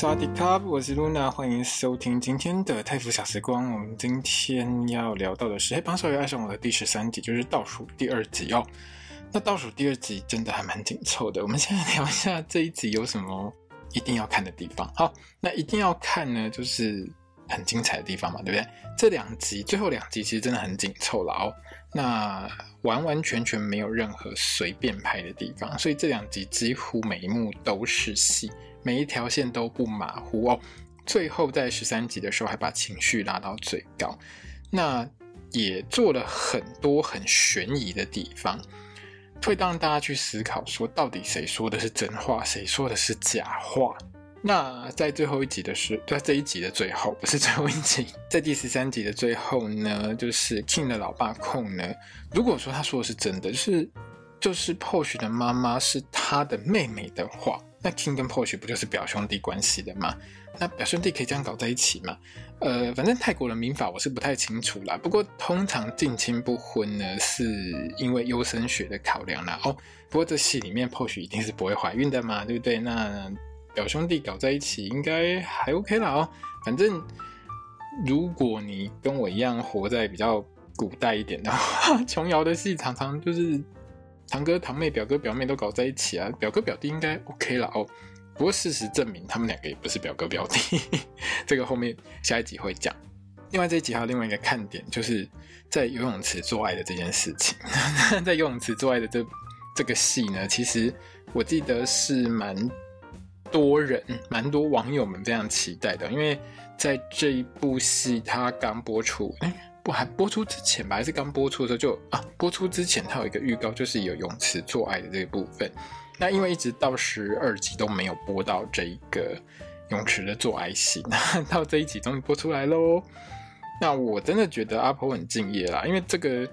萨迪卡，我是露娜，欢迎收听今天的泰腐小时光。我们今天要聊到的是《黑帮少爷爱上我》的第十三集，就是倒数第二集哦。那倒数第二集真的还蛮紧凑的。我们现在聊一下这一集有什么一定要看的地方。好，那一定要看呢，就是很精彩的地方嘛，对不对？这两集最后两集其实真的很紧凑了哦。那完完全全没有任何随便拍的地方，所以这两集几乎每一幕都是戏。每一条线都不马虎哦，最后在十三集的时候还把情绪拉到最高，那也做了很多很悬疑的地方，会让大家去思考说，到底谁说的是真话，谁说的是假话？那在最后一集的时，在这一集的最后，不是最后一集，在第十三集的最后呢，就是 King 的老爸控呢，如果说他说的是真的，就是就是 Porsche 的妈妈是他的妹妹的话。那 King 跟 Porsche 不就是表兄弟关系的吗？那表兄弟可以这样搞在一起吗？呃，反正泰国的民法我是不太清楚啦。不过通常近亲不婚呢，是因为优生学的考量啦。哦，不过这戏里面 Porsche 一定是不会怀孕的嘛，对不对？那表兄弟搞在一起应该还 OK 啦哦。反正如果你跟我一样活在比较古代一点的话，琼瑶的戏常常就是。堂哥堂妹、表哥表妹都搞在一起啊，表哥表弟应该 OK 了哦。不过事实证明，他们两个也不是表哥表弟，这个后面下一集会讲。另外这一集还有另外一个看点，就是在游泳池做爱的这件事情。在游泳池做爱的这这个戏呢，其实我记得是蛮多人、蛮多网友们非常期待的，因为在这一部戏它刚播出。不还播出之前吧，还是刚播出的时候就啊，播出之前它有一个预告，就是有泳池做爱的这个部分。那因为一直到十二集都没有播到这一个泳池的做爱戏，那到这一集终于播出来喽。那我真的觉得阿婆很敬业啦，因为这个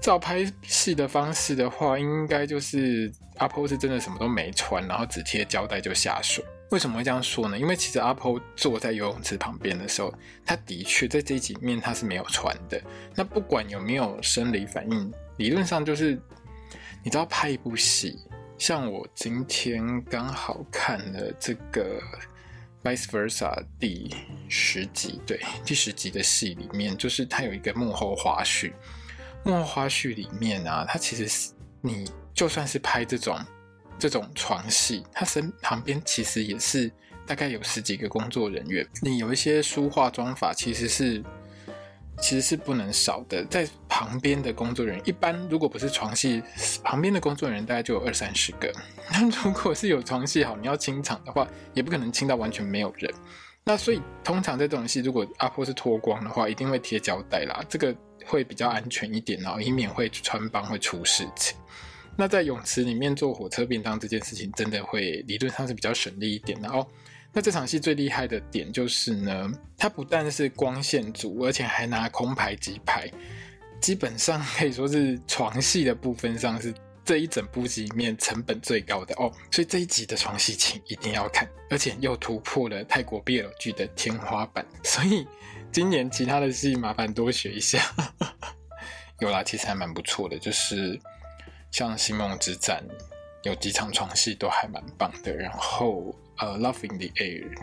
照拍戏的方式的话，应该就是阿婆是真的什么都没穿，然后只贴胶带就下水。为什么会这样说呢？因为其实阿婆坐在游泳池旁边的时候，他的确在这一集里面他是没有穿的。那不管有没有生理反应，理论上就是你知道拍一部戏，像我今天刚好看了这个《Vice Versa》第十集，对，第十集的戏里面，就是它有一个幕后花絮。幕后花絮里面啊，它其实是你就算是拍这种。这种床戏，他身旁边其实也是大概有十几个工作人员。你有一些梳化妆法，其实是其实是不能少的。在旁边的工作人员，一般如果不是床戏，旁边的工作人员大概就有二三十个。那如果是有床戏好，你要清场的话，也不可能清到完全没有人。那所以通常在这种戏，如果阿婆是脱光的话，一定会贴胶带啦，这个会比较安全一点，哦以免会穿帮会出事情。那在泳池里面做火车便当这件事情，真的会理论上是比较省力一点的哦。那这场戏最厉害的点就是呢，它不但是光线足，而且还拿空拍机拍，基本上可以说是床戏的部分上是这一整部戏里面成本最高的哦。所以这一集的床戏请一定要看，而且又突破了泰国 BL 剧的天花板。所以今年其他的戏麻烦多学一下，有啦，其实还蛮不错的，就是。像《星梦之战》有几场床戏都还蛮棒的，然后呃，《loving the Air》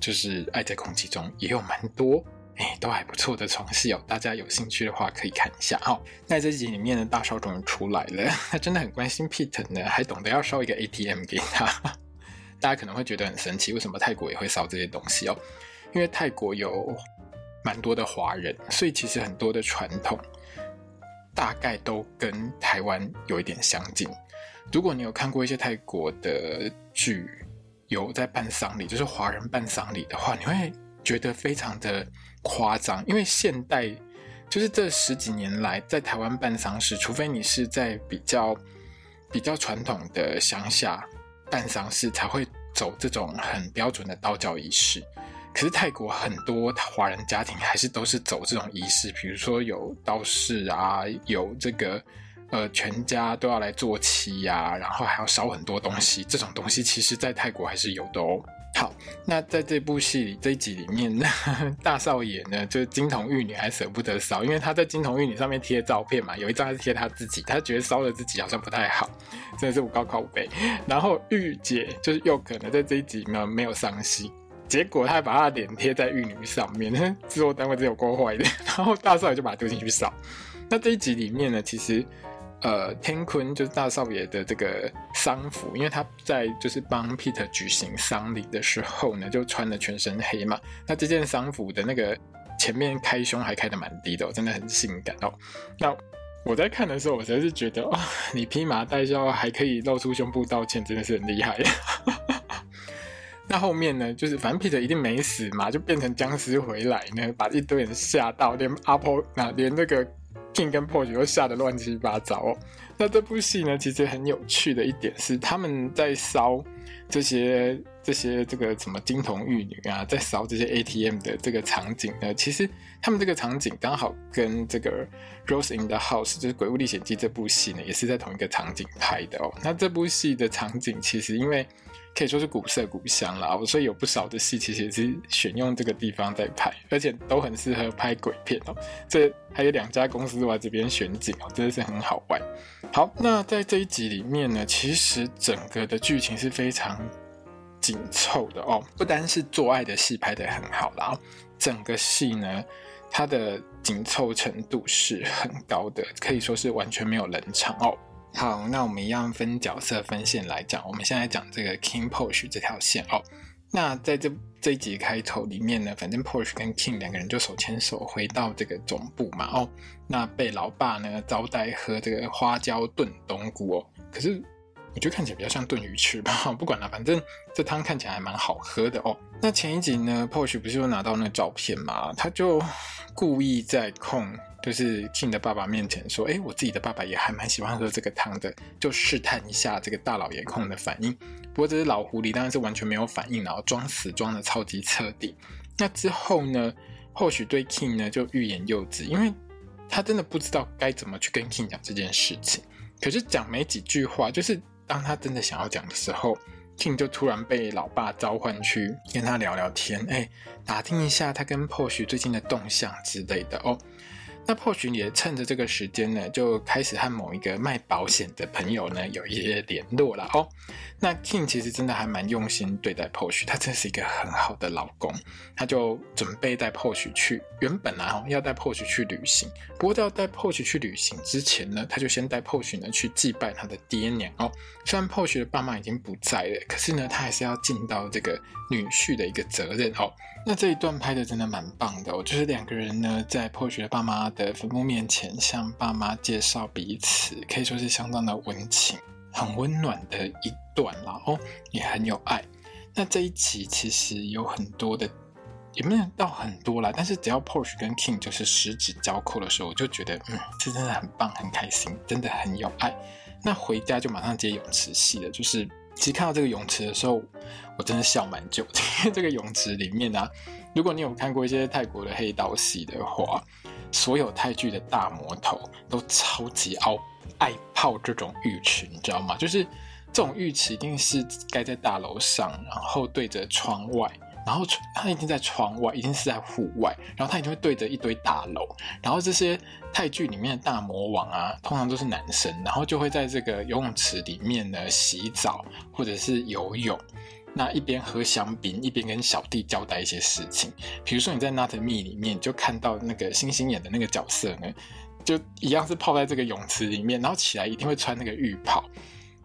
就是爱在空气中也有蛮多哎，都还不错的床戏哦。大家有兴趣的话可以看一下哦。在这集里面的，大少终于出来了，他真的很关心 Peter 呢，还懂得要烧一个 ATM 给他。大家可能会觉得很神奇，为什么泰国也会烧这些东西哦？因为泰国有蛮多的华人，所以其实很多的传统。大概都跟台湾有一点相近。如果你有看过一些泰国的剧，有在办丧礼，就是华人办丧礼的话，你会觉得非常的夸张。因为现代就是这十几年来，在台湾办丧事，除非你是在比较比较传统的乡下办丧事，才会走这种很标准的道教仪式。可是泰国很多华人家庭还是都是走这种仪式，比如说有道士啊，有这个呃全家都要来做七呀，然后还要烧很多东西，这种东西其实在泰国还是有的哦。好，那在这部戏里这一集里面，大少爷呢，就是金童玉女还舍不得烧，因为他在金童玉女上面贴照片嘛，有一张是贴他自己，他觉得烧了自己好像不太好，真的是我高靠北。然后玉姐就是又可能在这一集呢没有上戏，结果他还把他的脸贴在玉女上面，制作单位真有够坏的。然后大少爷就把他丢进去烧。那这一集里面呢，其实。呃，天坤就是大少爷的这个丧服，因为他在就是帮 Peter 举行丧礼的时候呢，就穿了全身黑嘛。那这件丧服的那个前面开胸还开的蛮低的哦，真的很性感哦。那我在看的时候，我实在是觉得，哇，你披麻戴孝还可以露出胸部道歉，真的是很厉害。那后面呢，就是反正 Peter 一定没死嘛，就变成僵尸回来呢，把一堆人吓到，连阿婆那连那个。King 跟 Porsche 都吓得乱七八糟哦。那这部戏呢，其实很有趣的一点是，他们在烧这些这些这个什么金童玉女啊，在烧这些 ATM 的这个场景呢，其实他们这个场景刚好跟这个 Rose in the House 就是《鬼屋历险记》这部戏呢，也是在同一个场景拍的哦。那这部戏的场景其实因为。可以说是古色古香啦，所以有不少的戏其实也是选用这个地方在拍，而且都很适合拍鬼片哦。这还有两家公司在这边选景哦，真的是很好玩。好，那在这一集里面呢，其实整个的剧情是非常紧凑的哦，不单是做爱的戏拍得很好啦，整个戏呢，它的紧凑程度是很高的，可以说是完全没有冷场哦。好，那我们一样分角色分线来讲。我们现在讲这个 King posh 这条线哦。那在这这一集开头里面呢，反正 posh 跟 King 两个人就手牵手回到这个总部嘛哦。那被老爸呢招待喝这个花椒炖冬菇哦。可是我觉得看起来比较像炖鱼翅吧。不管了，反正这汤看起来还蛮好喝的哦。那前一集呢 posh 不是又拿到那个照片嘛？他就故意在控。就是 King 的爸爸面前说：“哎，我自己的爸爸也还蛮喜欢喝这个汤的，就试探一下这个大老爷控的反应。不过这只老狐狸当然是完全没有反应，然后装死装的超级彻底。那之后呢，或许对 King 呢就欲言又止，因为他真的不知道该怎么去跟 King 讲这件事情。可是讲没几句话，就是当他真的想要讲的时候，King 就突然被老爸召唤去跟他聊聊天，哎，打听一下他跟 posh 最近的动向之类的哦。”那 Posh 也趁着这个时间呢，就开始和某一个卖保险的朋友呢有一些联络了哦。那 King 其实真的还蛮用心对待 po 他真是一个很好的老公。他就准备带 po 去，原本啊要带 po 去旅行，不过要带 po 去旅行之前呢，他就先带 po 去呢去祭拜他的爹娘哦。虽然 po 的爸妈已经不在了，可是呢，他还是要尽到这个女婿的一个责任哦。那这一段拍的真的蛮棒的哦，就是两个人呢在 po 的爸妈的坟墓面前向爸妈介绍彼此，可以说是相当的温情、很温暖的一段啦哦，也很有爱。那这一集其实有很多的，也没有到很多啦，但是只要 Porsche 跟 King 就是十指交扣的时候，我就觉得嗯，这真的很棒，很开心，真的很有爱。那回家就马上接泳池戏了，就是。其实看到这个泳池的时候，我真的笑蛮久。因为这个泳池里面啊，如果你有看过一些泰国的黑道戏的话，所有泰剧的大魔头都超级爱爱泡这种浴池，你知道吗？就是这种浴池一定是盖在大楼上，然后对着窗外。然后他一定在窗外，一定是在户外，然后他一定会对着一堆大楼，然后这些泰剧里面的大魔王啊，通常都是男生，然后就会在这个游泳池里面呢洗澡或者是游泳，那一边喝香槟，一边跟小弟交代一些事情。比如说你在《Not Me》里面就看到那个星星演的那个角色呢，就一样是泡在这个泳池里面，然后起来一定会穿那个浴袍。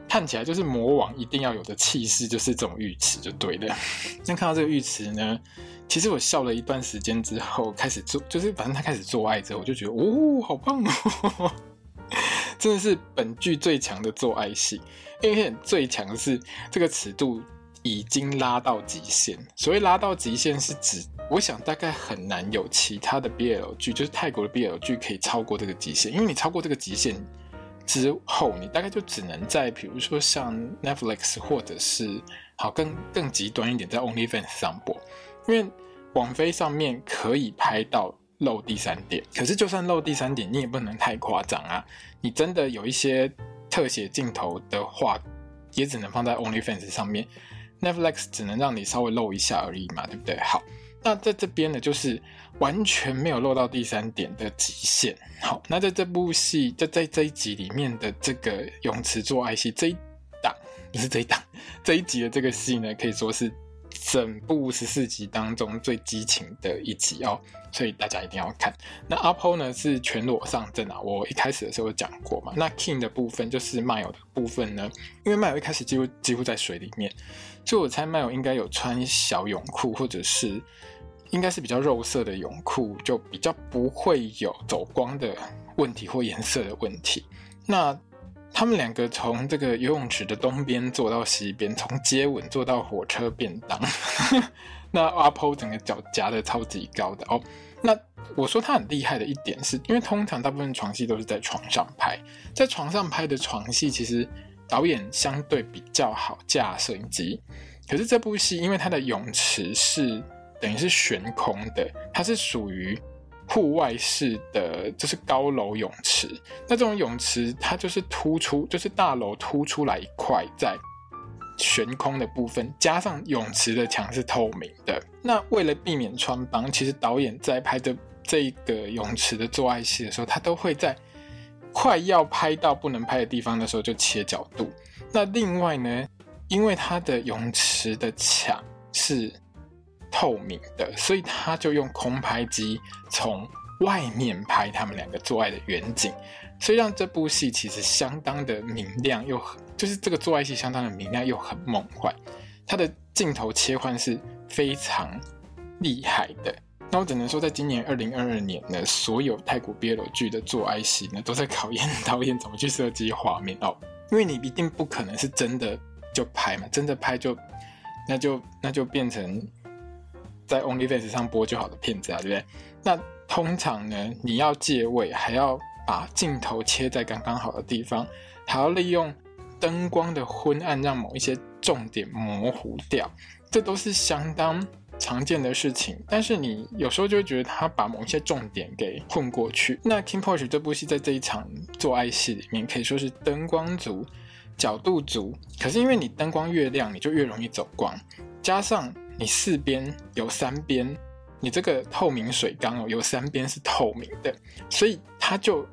看起来就是魔王一定要有的气势，就是这种浴池就对了。那看到这个浴池呢，其实我笑了一段时间之后，开始做，就是反正他开始做爱之后，我就觉得哦，好棒哦，真的是本剧最强的做爱戏。因为最强的是这个尺度已经拉到极限。所谓拉到极限，是指我想大概很难有其他的 BL 剧，就是泰国的 BL 剧可以超过这个极限，因为你超过这个极限。之后，你大概就只能在比如说像 Netflix 或者是好更更极端一点，在 OnlyFans 上播，因为网飞上面可以拍到露第三点，可是就算露第三点，你也不能太夸张啊！你真的有一些特写镜头的话，也只能放在 OnlyFans 上面，Netflix 只能让你稍微露一下而已嘛，对不对？好，那在这边呢，就是完全没有露到第三点的极限。好，那在这部戏，在在这一集里面的这个泳池做爱戏这一档，不是这一档，这一集的这个戏呢，可以说是。整部十四集当中最激情的一集哦，所以大家一定要看。那阿波呢是全裸上阵啊，我一开始的时候讲过嘛。那 King 的部分就是麦友的部分呢，因为麦友一开始几乎几乎在水里面，所以我猜麦友应该有穿小泳裤，或者是应该是比较肉色的泳裤，就比较不会有走光的问题或颜色的问题。那他们两个从这个游泳池的东边坐到西边，从接吻坐到火车便当。那阿波整个脚夹的超级高的哦。那我说他很厉害的一点是，因为通常大部分床戏都是在床上拍，在床上拍的床戏，其实导演相对比较好架摄影机。可是这部戏，因为它的泳池是等于是悬空的，它是属于。户外式的就是高楼泳池，那这种泳池它就是突出，就是大楼突出来一块在悬空的部分，加上泳池的墙是透明的。那为了避免穿帮，其实导演在拍的这个泳池的做爱戏的时候，他都会在快要拍到不能拍的地方的时候就切角度。那另外呢，因为它的泳池的墙是。透明的，所以他就用空拍机从外面拍他们两个做爱的远景，所以让这部戏其实相当的明亮，又就是这个做爱戏相当的明亮又很梦幻，它的镜头切换是非常厉害的。那我只能说，在今年二零二二年呢，所有泰国 BL 剧的做爱戏呢，都在考验导演怎么去设计画面哦，因为你一定不可能是真的就拍嘛，真的拍就那就那就变成。在 OnlyFans 上播就好的片子啊，对不对？那通常呢，你要借位，还要把镜头切在刚刚好的地方，还要利用灯光的昏暗让某一些重点模糊掉，这都是相当常见的事情。但是你有时候就会觉得他把某一些重点给混过去。那 King Porsche 这部戏在这一场做爱戏里面可以说是灯光足、角度足，可是因为你灯光越亮，你就越容易走光，加上。你四边有三边，你这个透明水缸哦，有三边是透明的，所以他就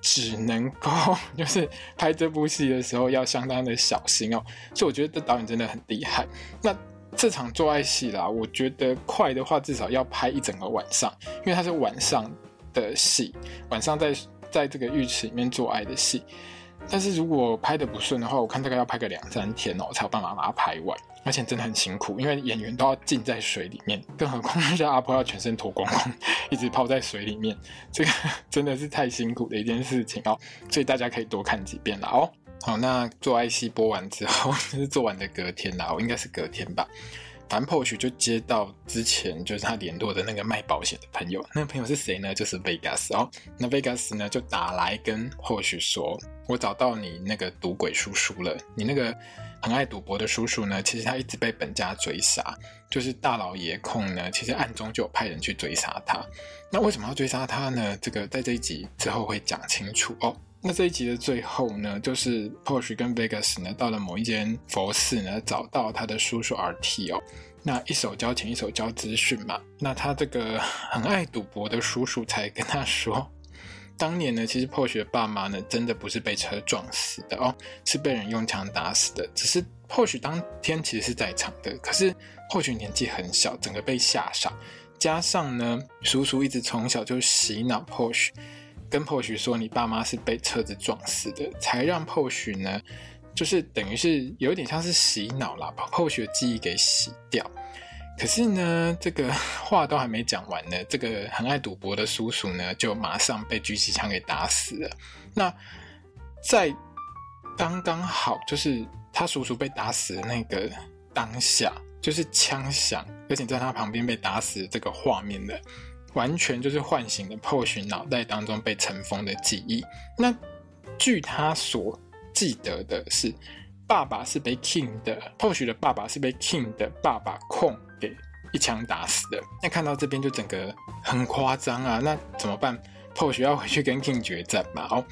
只能够 就是拍这部戏的时候要相当的小心哦。所以我觉得这导演真的很厉害。那这场做爱戏啦，我觉得快的话至少要拍一整个晚上，因为它是晚上的戏，晚上在在这个浴池里面做爱的戏。但是如果拍得不顺的话，我看大概要拍个两三天哦，才有办法把它拍完。而且真的很辛苦，因为演员都要浸在水里面，更何况是阿婆要全身脱光光，一直泡在水里面，这个真的是太辛苦的一件事情哦。所以大家可以多看几遍了哦。好，那做 IC 播完之后，就是做完的隔天啦，我应该是隔天吧。反正 Porsche 就接到之前就是他联络的那个卖保险的朋友，那个朋友是谁呢？就是 Vegas 哦。那 Vegas 呢就打来跟 Porsche 说：“我找到你那个赌鬼叔叔了，你那个很爱赌博的叔叔呢，其实他一直被本家追杀，就是大老爷控呢，其实暗中就有派人去追杀他。那为什么要追杀他呢？这个在这一集之后会讲清楚哦。那这一集的最后呢，就是 Porsche 跟 Vegas 呢到了某一间佛寺呢，找到他的叔叔 RT 哦。那一手交钱，一手交资讯嘛。那他这个很爱赌博的叔叔才跟他说，当年呢，其实 Porsche 的爸妈呢，真的不是被车撞死的哦，是被人用枪打死的。只是 Porsche 当天其实是在场的，可是 Porsche 年纪很小，整个被吓傻。加上呢，叔叔一直从小就洗脑 Porsche。跟 Post 说，你爸妈是被车子撞死的，才让 Post 呢，就是等于是有点像是洗脑啦，把 Post 的记忆给洗掉。可是呢，这个话都还没讲完呢，这个很爱赌博的叔叔呢，就马上被狙击枪给打死了。那在刚刚好，就是他叔叔被打死的那个当下，就是枪响，而且在他旁边被打死这个画面的。完全就是唤醒了破许脑袋当中被尘封的记忆。那据他所记得的是，爸爸是被 King 的破许的爸爸是被 King 的爸爸控给一枪打死的。那看到这边就整个很夸张啊，那怎么办破许要回去跟 King 决战嘛？好，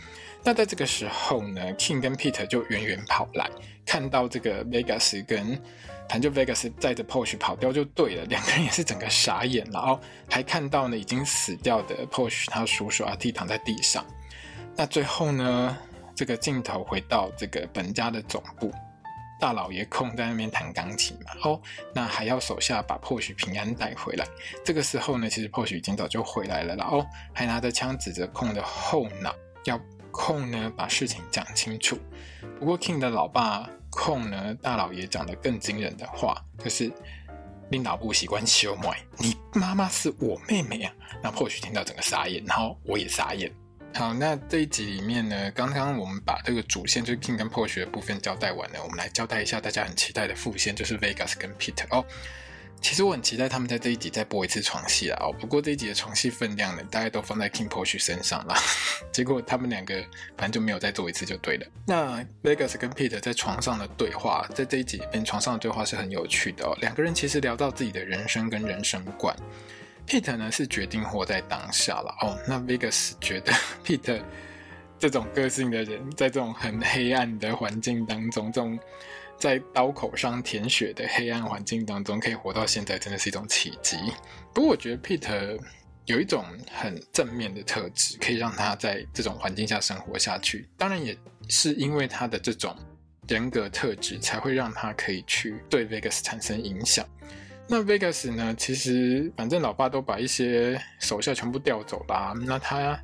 那在这个时候呢，King 跟 Peter 就远远跑来，看到这个 Vegas 跟反正就 Vegas 载着 Porsche 跑掉就对了，两个人也是整个傻眼，然后还看到呢已经死掉的 Porsche 他叔叔阿 T 躺在地上。那最后呢，这个镜头回到这个本家的总部。大老爷空在那边弹钢琴嘛，哦，那还要手下把 Porsche 平安带回来。这个时候呢，其实 Porsche 已经早就回来了，然后还拿着枪指着空的后脑，要空呢把事情讲清楚。不过 King 的老爸空呢，大老爷讲的更惊人的话，就是领导不习惯羞妹，你妈妈是我妹妹啊。那破雪听到整个傻眼，然后我也傻眼。好，那这一集里面呢，刚刚我们把这个主线就是 King 跟 Porsche 的部分交代完了，我们来交代一下大家很期待的副线，就是 Vegas 跟 Peter 哦。其实我很期待他们在这一集再播一次床戏啦哦，不过这一集的床戏分量呢，大概都放在 King Porsche 身上了，结果他们两个反正就没有再做一次就对了。那 Vegas 跟 Peter 在床上的对话，在这一集里面床上的对话是很有趣的哦，两个人其实聊到自己的人生跟人生观。Peter 呢是决定活在当下了哦，那 Vegas 觉得 Peter 这种个性的人，在这种很黑暗的环境当中，这种在刀口上舔血的黑暗环境当中，可以活到现在，真的是一种奇迹。不过我觉得 Pete 有一种很正面的特质，可以让他在这种环境下生活下去。当然也是因为他的这种人格特质，才会让他可以去对 Vegas 产生影响。那 Vegas 呢？其实反正老爸都把一些手下全部调走了，那他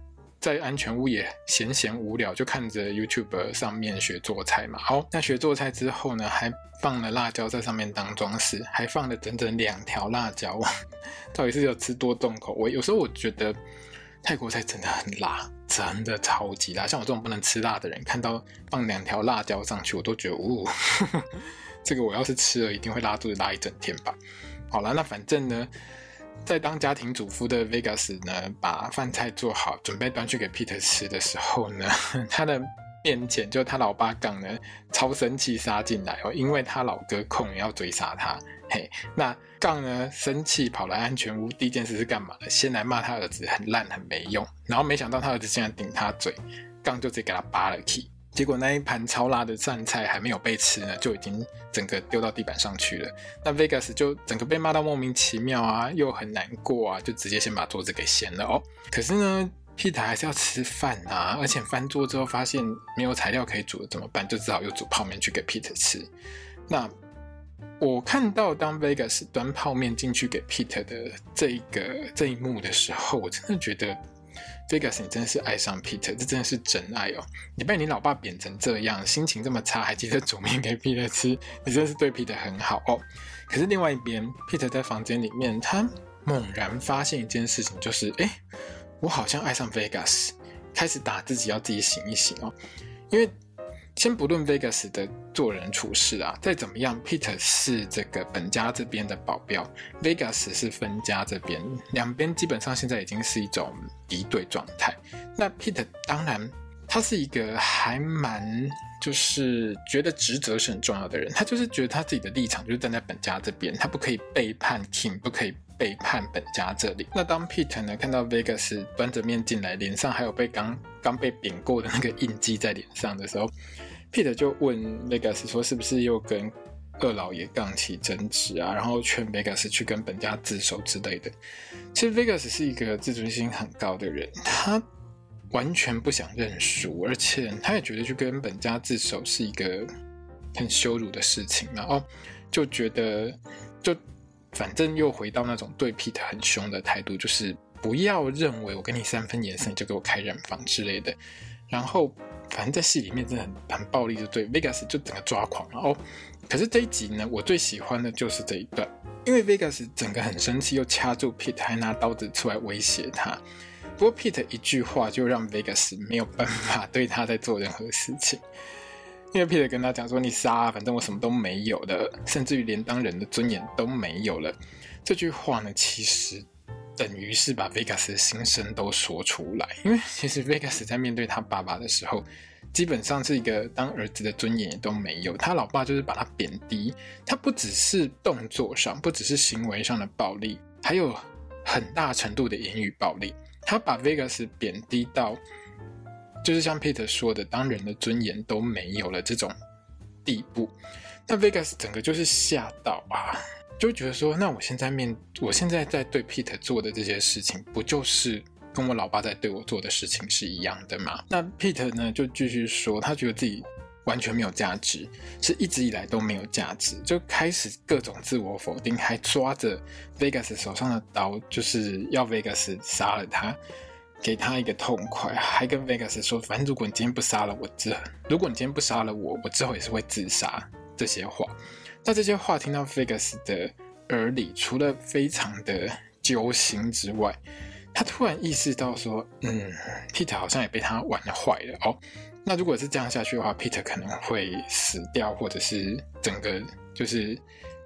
在安全屋也闲闲无聊，就看着 YouTube 上面学做菜嘛。好，那学做菜之后呢，还放了辣椒在上面当装饰，还放了整整两条辣椒。到底是要吃多重口味？有时候我觉得泰国菜真的很辣，真的超级辣。像我这种不能吃辣的人，看到放两条辣椒上去，我都觉得，呜，这个我要是吃了，一定会拉肚子拉一整天吧。好了，那反正呢，在当家庭主妇的 Vegas 呢，把饭菜做好，准备端去给 Peter 吃的时候呢，他的面前就他老爸杠呢，超生气杀进来哦，因为他老哥控要追杀他。嘿，那杠呢生气跑来安全屋，第一件事是干嘛呢？先来骂他儿子很烂很没用，然后没想到他儿子竟然顶他嘴，杠就直接给他扒了 key。结果那一盘超辣的蘸菜还没有被吃呢，就已经整个丢到地板上去了。那 Vegas 就整个被骂到莫名其妙啊，又很难过啊，就直接先把桌子给掀了哦。可是呢 Peter 还是要吃饭啊，而且翻桌之后发现没有材料可以煮了，怎么办？就只好又煮泡面去给 Peter 吃。那我看到当 Vegas 端泡面进去给 Peter 的这一个这一幕的时候，我真的觉得。Vegas，你真的是爱上 Peter，这真的是真爱哦！你被你老爸扁成这样，心情这么差，还记得煮面给 Peter 吃，你真的是对 Peter 很好哦。可是另外一边，Peter 在房间里面，他猛然发现一件事情，就是哎，我好像爱上 Vegas，开始打自己，要自己醒一醒哦，因为。先不论 Vegas 的做人处事啊，再怎么样，Peter 是这个本家这边的保镖，Vegas 是分家这边，两边基本上现在已经是一种敌对状态。那 Peter 当然，他是一个还蛮就是觉得职责是很重要的人，他就是觉得他自己的立场就是站在本家这边，他不可以背叛 King，不可以背叛本家这里。那当 Peter 呢看到 Vegas 端着面进来，脸上还有被刚刚被扁过的那个印记在脸上的时候，Peter 就问 Vegas 说：“是不是又跟二老爷杠起争执啊？然后劝 Vegas 去跟本家自首之类的。”其实 Vegas 是一个自尊心很高的人，他完全不想认输，而且他也觉得去跟本家自首是一个很羞辱的事情，然后就觉得就反正又回到那种对 Pete 很凶的态度，就是。不要认为我给你三分颜色，你就给我开染坊之类的。然后，反正在戏里面真的很很暴力，就对 Vegas 就整个抓狂了哦。可是这一集呢，我最喜欢的就是这一段，因为 Vegas 整个很生气，又掐住 Pete，还拿刀子出来威胁他。不过 Pete 一句话就让 Vegas 没有办法对他再做任何事情，因为 Pete 跟他讲说：“你杀，反正我什么都没有的，甚至于连当人的尊严都没有了。”这句话呢，其实。等于是把 Vegas 的心声都说出来，因为其实 Vegas 在面对他爸爸的时候，基本上是一个当儿子的尊严也都没有。他老爸就是把他贬低，他不只是动作上，不只是行为上的暴力，还有很大程度的言语暴力。他把 Vegas 贬低到，就是像 Peter 说的，当人的尊严都没有了这种地步。那 Vegas 整个就是吓到啊，就觉得说，那我现在面，我现在在对 Peter 做的这些事情，不就是？跟我老爸在对我做的事情是一样的吗？那 Peter 呢，就继续说，他觉得自己完全没有价值，是一直以来都没有价值，就开始各种自我否定，还抓着 Vegas 手上的刀，就是要 Vegas 杀了他，给他一个痛快，还跟 Vegas 说，反正如果你今天不杀了我，之如果你今天不杀了我，我之后也是会自杀。这些话，那这些话听到 Vegas 的耳里，除了非常的揪心之外，他突然意识到说：“嗯，Peter 好像也被他玩坏了哦。那如果是这样下去的话，Peter 可能会死掉，或者是整个就是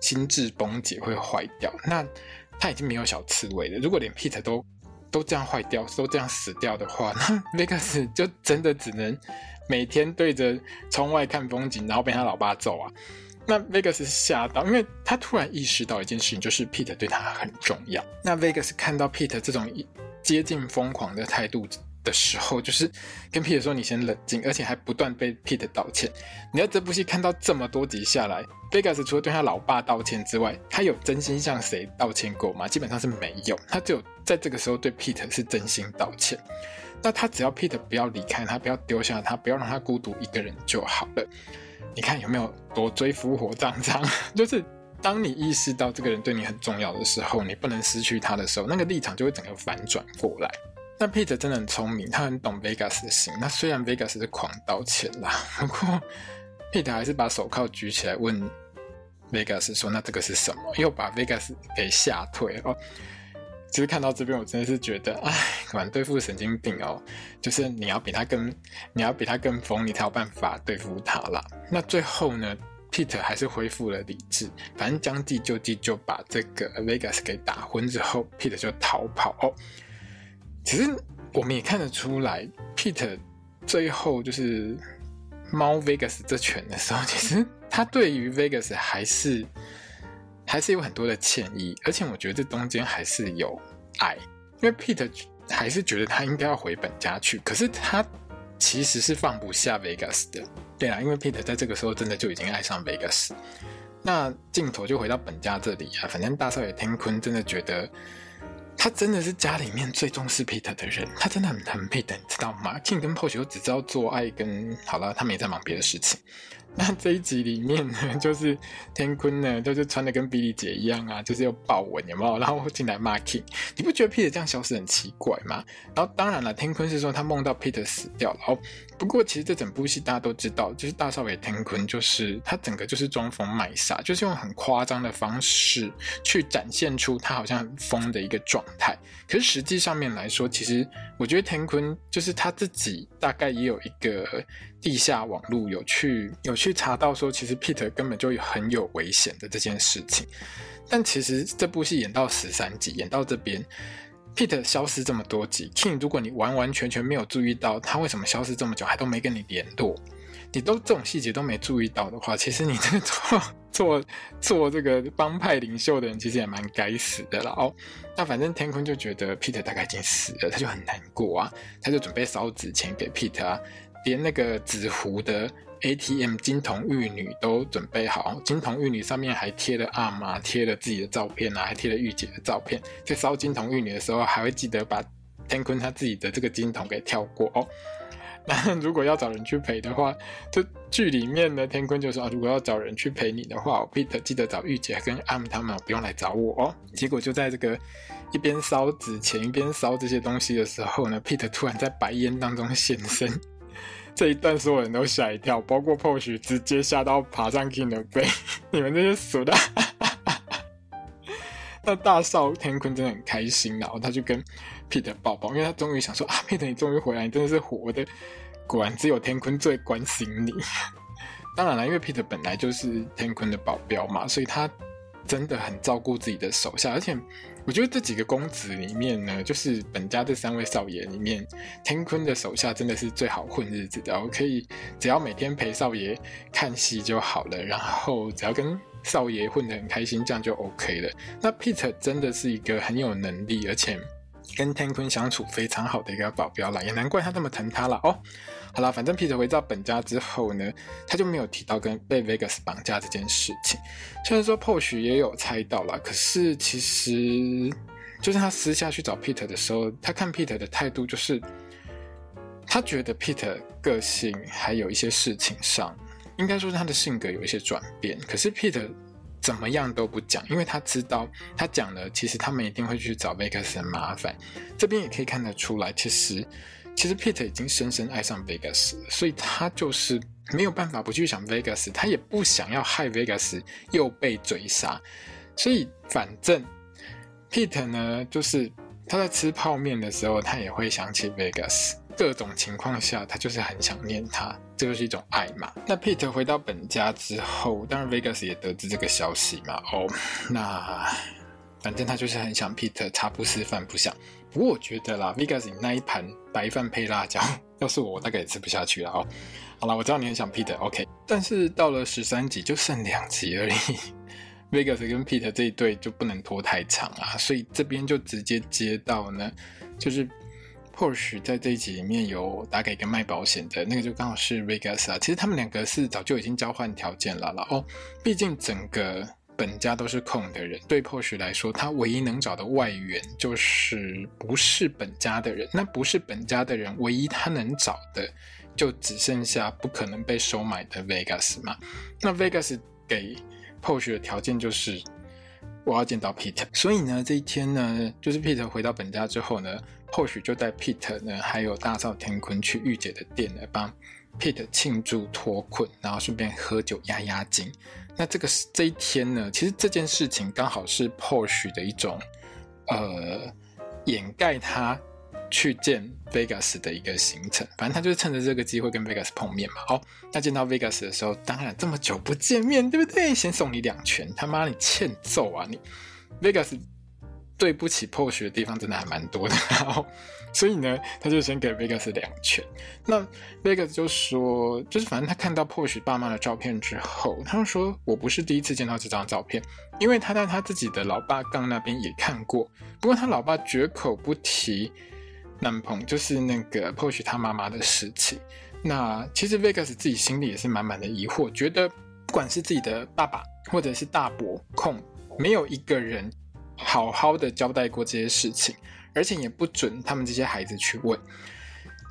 心智崩解，会坏掉。那他已经没有小刺猬了。如果连 Peter 都都这样坏掉，都这样死掉的话，那 Vegas 就真的只能每天对着窗外看风景，然后被他老爸揍啊。”那 Vegas 吓到，因为他突然意识到一件事情，就是 Peter 对他很重要。那 Vegas 看到 Peter 这种接近疯狂的态度的时候，就是跟 Peter 说：“你先冷静。”而且还不断被 Peter 道歉。你在这部戏看到这么多集下来，Vegas 除了对他老爸道歉之外，他有真心向谁道歉过吗？基本上是没有。他只有在这个时候对 Peter 是真心道歉。那他只要 Peter 不要离开他，不要丢下他，不要让他孤独一个人就好了。你看有没有多追夫火葬场？就是当你意识到这个人对你很重要的时候，你不能失去他的时候，那个立场就会整个反转过来。那 Peter 真的很聪明，他很懂 Vegas 的心。那虽然 Vegas 是狂道歉啦，不过 Peter 还是把手铐举起来问 Vegas 说：“那这个是什么？”又把 Vegas 给吓退了。其实看到这边，我真的是觉得，哎，蛮对付神经病哦，就是你要比他更，你要比他更疯，你才有办法对付他啦。那最后呢，Peter 还是恢复了理智，反正将计就计，就把这个 Vegas 给打昏之后，Peter 就逃跑哦。其实我们也看得出来，Peter 最后就是猫 Vegas 这拳的时候，其实他对于 Vegas 还是。还是有很多的歉意，而且我觉得这中间还是有爱，因为 Peter 还是觉得他应该要回本家去，可是他其实是放不下 Vegas 的。对啊，因为 Peter 在这个时候真的就已经爱上 Vegas。那镜头就回到本家这里啊，反正大少爷天坤真的觉得他真的是家里面最重视 Peter 的人，他真的很疼 Peter，你知道吗？King 跟 p o s h 都只知道做爱跟好了，他们也在忙别的事情。那这一集里面呢，就是天坤呢，就是穿的跟比利姐一样啊，就是有豹纹，有没有？然后进来骂 King，你不觉得 Peter 这样消失很奇怪吗？然后当然了，天坤是说他梦到 Peter 死掉了。哦，不过其实这整部戏大家都知道，就是大少爷天坤，就是他整个就是装疯卖傻，就是用很夸张的方式去展现出他好像很疯的一个状态。可是实际上面来说，其实我觉得天坤就是他自己大概也有一个。地下网络有去有去查到说，其实 Peter 根本就很有危险的这件事情。但其实这部戏演到十三集，演到这边，Peter 消失这么多集，King 如果你完完全全没有注意到他为什么消失这么久，还都没跟你联络，你都这种细节都没注意到的话，其实你这做做 做这个帮派领袖的人，其实也蛮该死的了哦。那反正天空就觉得 Peter 大概已经死了，他就很难过啊，他就准备烧纸钱给 Peter 啊。连那个纸糊的 ATM 金童玉女都准备好，金童玉女上面还贴了阿妈，贴了自己的照片啊，还贴了玉姐的照片。在烧金童玉女的时候，还会记得把天坤他自己的这个金童给跳过哦。那如果要找人去陪的话，这剧里面呢，天坤就说啊，如果要找人去陪你的话，Peter 记得找玉姐跟阿姆他们，不用来找我哦。结果就在这个一边烧纸钱一边烧这些东西的时候呢，Peter 突然在白烟当中现身。这一段所有人都吓一跳，包括 Porsche 直接吓到爬上 King 的背。你们这些俗的！那大少天坤真的很开心，然后他就跟 Peter 抱抱，因为他终于想说啊，Peter 你终于回来，你真的是活的。果然只有天坤最关心你。当然了，因为 Peter 本来就是天坤的保镖嘛，所以他真的很照顾自己的手下，而且我觉得这几个公子里面呢，就是本家这三位少爷里面，天坤的手下真的是最好混日子的。我可以只要每天陪少爷看戏就好了，然后只要跟少爷混得很开心，这样就 OK 了。那 Peter 真的是一个很有能力，而且跟天坤相处非常好的一个保镖啦，也难怪他这么疼他了哦。好了，反正 Peter 回到本家之后呢，他就没有提到跟被 Vegas 绑架这件事情。虽然说 p o s h 也有猜到啦，可是其实就是他私下去找 Peter 的时候，他看 Peter 的态度就是，他觉得 Peter 个性还有一些事情上，应该说是他的性格有一些转变。可是 Peter 怎么样都不讲，因为他知道他讲了，其实他们一定会去找 Vegas 的麻烦。这边也可以看得出来，其实。其实 Peter 已经深深爱上 Vegas，所以他就是没有办法不去想 Vegas，他也不想要害 Vegas 又被追杀，所以反正 Peter 呢，就是他在吃泡面的时候，他也会想起 Vegas，各种情况下他就是很想念他，这就是一种爱嘛。那 Peter 回到本家之后，当然 Vegas 也得知这个消息嘛，哦，那反正他就是很想 Peter，茶不思饭不想。不过我觉得啦，Vegas 那一盘白饭配辣椒，要是我，我大概也吃不下去了哦。好了，我知道你很想 Peter，OK，但是到了十三集就剩两集而已，Vegas 跟 Peter 这一对就不能拖太长啊，所以这边就直接接到呢，就是 Porsche 在这一集里面有打给一个卖保险的那个，就刚好是 Vegas 啊。其实他们两个是早就已经交换条件了啦哦，毕竟整个。本家都是空的人，对 Porsche 来说，他唯一能找的外援就是不是本家的人。那不是本家的人，唯一他能找的就只剩下不可能被收买的 Vegas 嘛。那 Vegas 给 Porsche 的条件就是我要见到 Peter。所以呢，这一天呢，就是 Peter 回到本家之后呢，Porsche 就带 Peter 呢，还有大少天坤去御姐的店来，帮 Peter 庆祝脱困，然后顺便喝酒压压惊。那这个这一天呢，其实这件事情刚好是 posh 的一种，呃，掩盖他去见 Vegas 的一个行程。反正他就是趁着这个机会跟 Vegas 碰面嘛。好，那见到 Vegas 的时候，当然这么久不见面，对不对？先送你两拳，他妈你欠揍啊你！Vegas 对不起 Porsche 的地方真的还蛮多的。然后。所以呢，他就先给 Vegas 两拳。那 Vegas 就说，就是反正他看到 Porsche 爸妈的照片之后，他就说：“我不是第一次见到这张照片，因为他在他自己的老爸杠那边也看过。不过他老爸绝口不提男朋友，就是那个 Porsche 他妈妈的事情。那其实 Vegas 自己心里也是满满的疑惑，觉得不管是自己的爸爸或者是大伯控，没有一个人好好的交代过这些事情。”而且也不准他们这些孩子去问，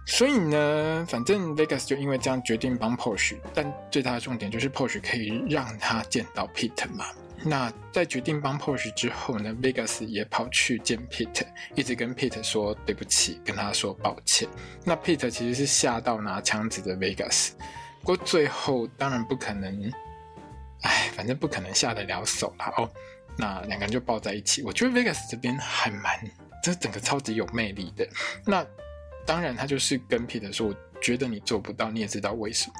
所以呢，反正 Vegas 就因为这样决定帮 Porsche，但最大的重点就是 Porsche 可以让他见到 Peter 嘛。那在决定帮 Porsche 之后呢，Vegas 也跑去见 Peter，一直跟 Peter 说对不起，跟他说抱歉。那 Peter 其实是吓到拿枪指着 Vegas，不过最后当然不可能，哎，反正不可能下得了手了哦。那两个人就抱在一起，我觉得 Vegas 这边还蛮。这整个超级有魅力的，那当然他就是跟 Peter 说，我觉得你做不到，你也知道为什么？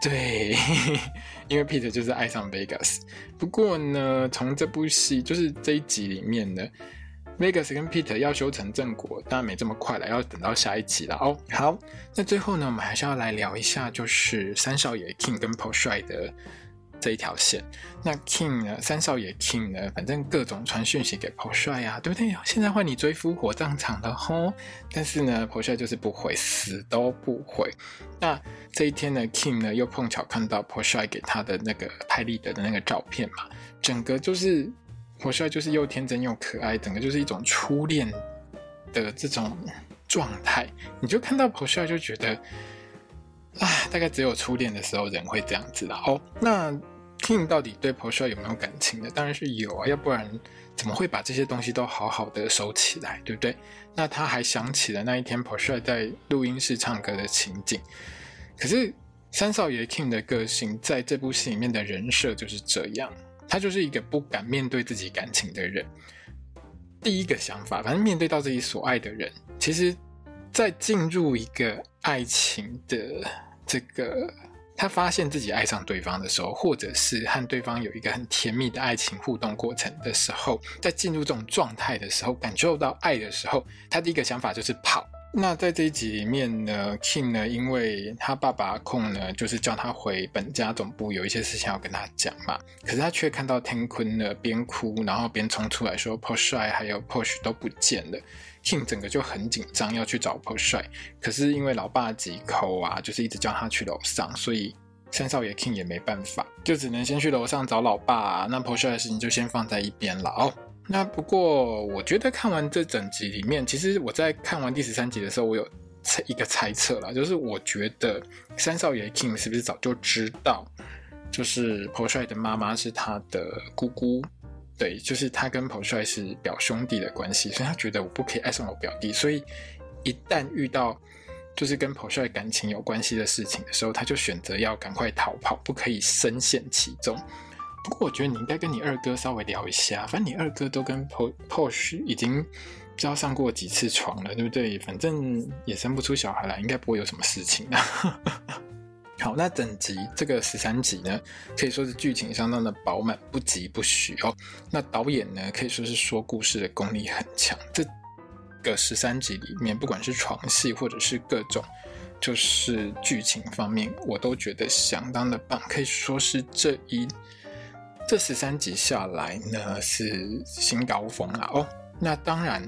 对，因为 Peter 就是爱上 Vegas。不过呢，从这部戏就是这一集里面呢，Vegas 跟 Peter 要修成正果，当然没这么快了，要等到下一集了哦。好，那最后呢，我们还是要来聊一下，就是三少爷 King 跟 Porsche 的。这一条线，那 King 呢？三少爷 King 呢？反正各种传讯息给 Porsche 啊，对不对？现在换你追夫火葬场了吼！但是呢，Porsche 就是不回，死都不回。那这一天呢，King 呢又碰巧看到 Porsche 给他的那个拍立得的那个照片嘛，整个就是 Porsche 就是又天真又可爱，整个就是一种初恋的这种状态。你就看到 Porsche 就觉得。啊，大概只有初恋的时候人会这样子啦。哦，那 King 到底对 Porsche 有没有感情呢？当然是有啊，要不然怎么会把这些东西都好好的收起来，对不对？那他还想起了那一天 Porsche 在录音室唱歌的情景。可是三少爷 King 的个性在这部戏里面的人设就是这样，他就是一个不敢面对自己感情的人。第一个想法，反正面对到自己所爱的人，其实，在进入一个爱情的。这个他发现自己爱上对方的时候，或者是和对方有一个很甜蜜的爱情互动过程的时候，在进入这种状态的时候，感受到爱的时候，他第一个想法就是跑。那在这一集里面呢，King 呢，因为他爸爸控呢，就是叫他回本家总部，有一些事情要跟他讲嘛。可是他却看到天坤呢，边哭然后边冲出来说 p o s h 还有 p o s h 都不见了。King 整个就很紧张，要去找 Porsche，。可是因为老爸急口啊，就是一直叫他去楼上，所以三少爷 King 也没办法，就只能先去楼上找老爸。那 Porsche 的事情就先放在一边了哦。那不过，我觉得看完这整集里面，其实我在看完第十三集的时候，我有猜一个猜测啦，就是我觉得三少爷 King 是不是早就知道，就是 Porsche 的妈妈是他的姑姑，对，就是他跟彭帅是表兄弟的关系，所以他觉得我不可以爱上我表弟，所以一旦遇到就是跟彭帅感情有关系的事情的时候，他就选择要赶快逃跑，不可以深陷其中。不过我觉得你应该跟你二哥稍微聊一下，反正你二哥都跟 Porsche 已经不知道上过几次床了，对不对？反正也生不出小孩来，应该不会有什么事情的。好，那整集这个十三集呢，可以说是剧情相当的饱满，不疾不徐哦。那导演呢，可以说是说故事的功力很强。这个十三集里面，不管是床戏或者是各种就是剧情方面，我都觉得相当的棒，可以说是这一。这十三集下来呢，是新高峰了哦。那当然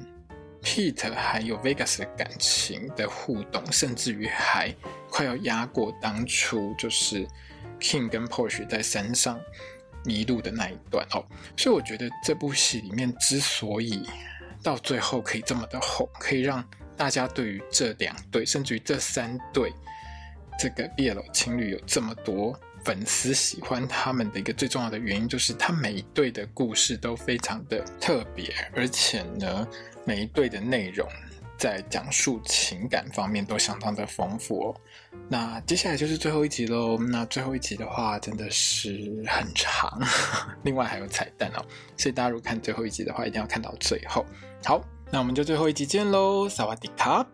，Pete 还有 Vegas 的感情的互动，甚至于还快要压过当初就是 King 跟 Porsche 在山上迷路的那一段哦。所以我觉得这部戏里面之所以到最后可以这么的红，可以让大家对于这两对，甚至于这三对这个 BL 情侣有这么多。粉丝喜欢他们的一个最重要的原因，就是他每一对的故事都非常的特别，而且呢，每一对的内容在讲述情感方面都相当的丰富哦。那接下来就是最后一集喽。那最后一集的话，真的是很长，另外还有彩蛋哦。所以大家如果看最后一集的话，一定要看到最后。好，那我们就最后一集见喽，萨瓦迪卡。